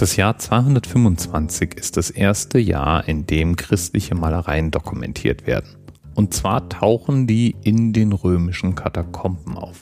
Das Jahr 225 ist das erste Jahr, in dem christliche Malereien dokumentiert werden. Und zwar tauchen die in den römischen Katakomben auf.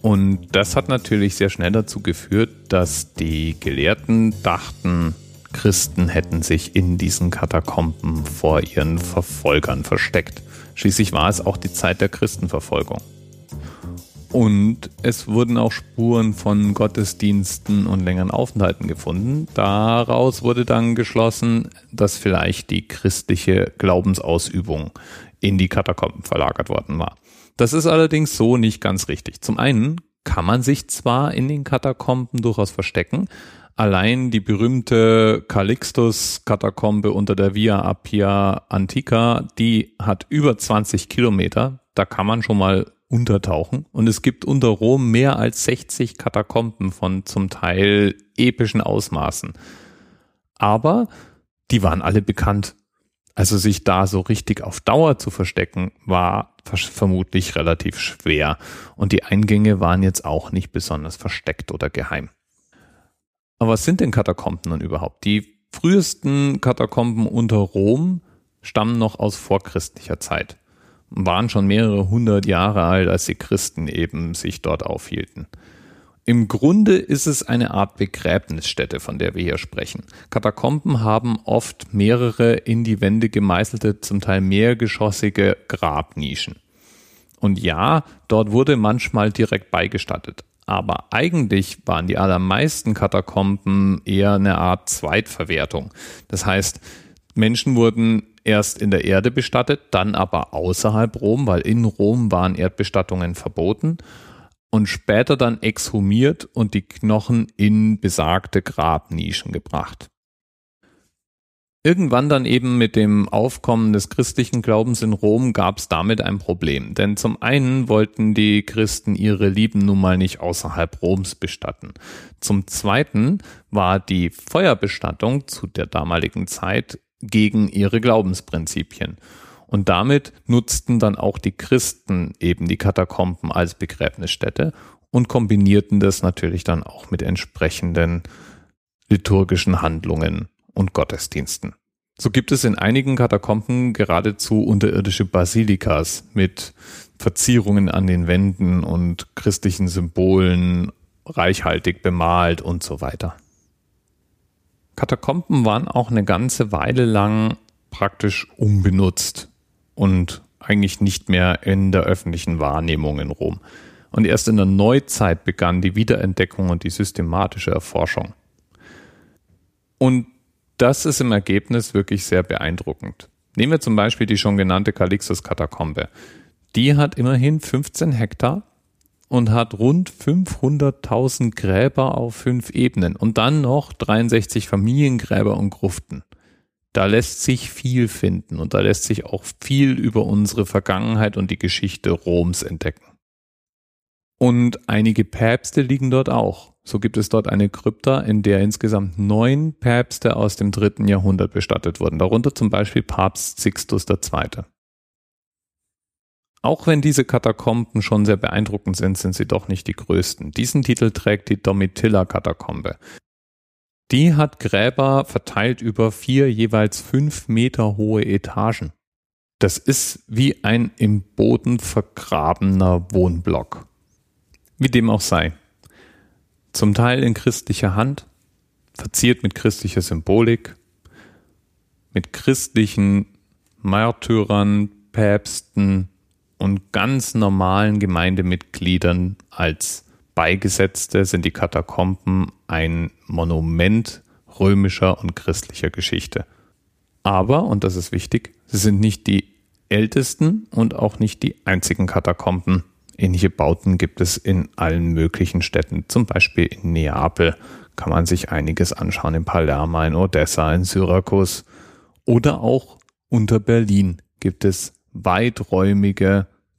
Und das hat natürlich sehr schnell dazu geführt, dass die Gelehrten dachten, Christen hätten sich in diesen Katakomben vor ihren Verfolgern versteckt. Schließlich war es auch die Zeit der Christenverfolgung. Und es wurden auch Spuren von Gottesdiensten und längeren Aufenthalten gefunden. Daraus wurde dann geschlossen, dass vielleicht die christliche Glaubensausübung in die Katakomben verlagert worden war. Das ist allerdings so nicht ganz richtig. Zum einen kann man sich zwar in den Katakomben durchaus verstecken, allein die berühmte Calixtus-Katakombe unter der Via Appia Antica, die hat über 20 Kilometer. Da kann man schon mal untertauchen. Und es gibt unter Rom mehr als 60 Katakomben von zum Teil epischen Ausmaßen. Aber die waren alle bekannt. Also sich da so richtig auf Dauer zu verstecken, war vermutlich relativ schwer. Und die Eingänge waren jetzt auch nicht besonders versteckt oder geheim. Aber was sind denn Katakomben nun überhaupt? Die frühesten Katakomben unter Rom stammen noch aus vorchristlicher Zeit waren schon mehrere hundert Jahre alt, als die Christen eben sich dort aufhielten. Im Grunde ist es eine Art Begräbnisstätte, von der wir hier sprechen. Katakomben haben oft mehrere in die Wände gemeißelte, zum Teil mehrgeschossige Grabnischen. Und ja, dort wurde manchmal direkt beigestattet. Aber eigentlich waren die allermeisten Katakomben eher eine Art Zweitverwertung. Das heißt, Menschen wurden erst in der Erde bestattet, dann aber außerhalb Rom, weil in Rom waren Erdbestattungen verboten und später dann exhumiert und die Knochen in besagte Grabnischen gebracht. Irgendwann dann eben mit dem Aufkommen des christlichen Glaubens in Rom gab es damit ein Problem. Denn zum einen wollten die Christen ihre Lieben nun mal nicht außerhalb Roms bestatten. Zum zweiten war die Feuerbestattung zu der damaligen Zeit gegen ihre Glaubensprinzipien. Und damit nutzten dann auch die Christen eben die Katakomben als Begräbnisstätte und kombinierten das natürlich dann auch mit entsprechenden liturgischen Handlungen und Gottesdiensten. So gibt es in einigen Katakomben geradezu unterirdische Basilikas mit Verzierungen an den Wänden und christlichen Symbolen, reichhaltig bemalt und so weiter. Katakomben waren auch eine ganze Weile lang praktisch unbenutzt und eigentlich nicht mehr in der öffentlichen Wahrnehmung in Rom. Und erst in der Neuzeit begann die Wiederentdeckung und die systematische Erforschung. Und das ist im Ergebnis wirklich sehr beeindruckend. Nehmen wir zum Beispiel die schon genannte Calixtus-Katakombe. Die hat immerhin 15 Hektar und hat rund 500.000 Gräber auf fünf Ebenen und dann noch 63 Familiengräber und Gruften. Da lässt sich viel finden und da lässt sich auch viel über unsere Vergangenheit und die Geschichte Roms entdecken. Und einige Päpste liegen dort auch. So gibt es dort eine Krypta, in der insgesamt neun Päpste aus dem dritten Jahrhundert bestattet wurden, darunter zum Beispiel Papst Sixtus II. Auch wenn diese Katakomben schon sehr beeindruckend sind, sind sie doch nicht die größten. Diesen Titel trägt die Domitilla-Katakombe. Die hat Gräber verteilt über vier jeweils fünf Meter hohe Etagen. Das ist wie ein im Boden vergrabener Wohnblock. Wie dem auch sei. Zum Teil in christlicher Hand, verziert mit christlicher Symbolik, mit christlichen Märtyrern, Päpsten, und ganz normalen Gemeindemitgliedern als Beigesetzte sind die Katakomben ein Monument römischer und christlicher Geschichte. Aber, und das ist wichtig, sie sind nicht die ältesten und auch nicht die einzigen Katakomben. Ähnliche Bauten gibt es in allen möglichen Städten. Zum Beispiel in Neapel kann man sich einiges anschauen, in Palermo, in Odessa, in Syrakus. Oder auch unter Berlin gibt es weiträumige,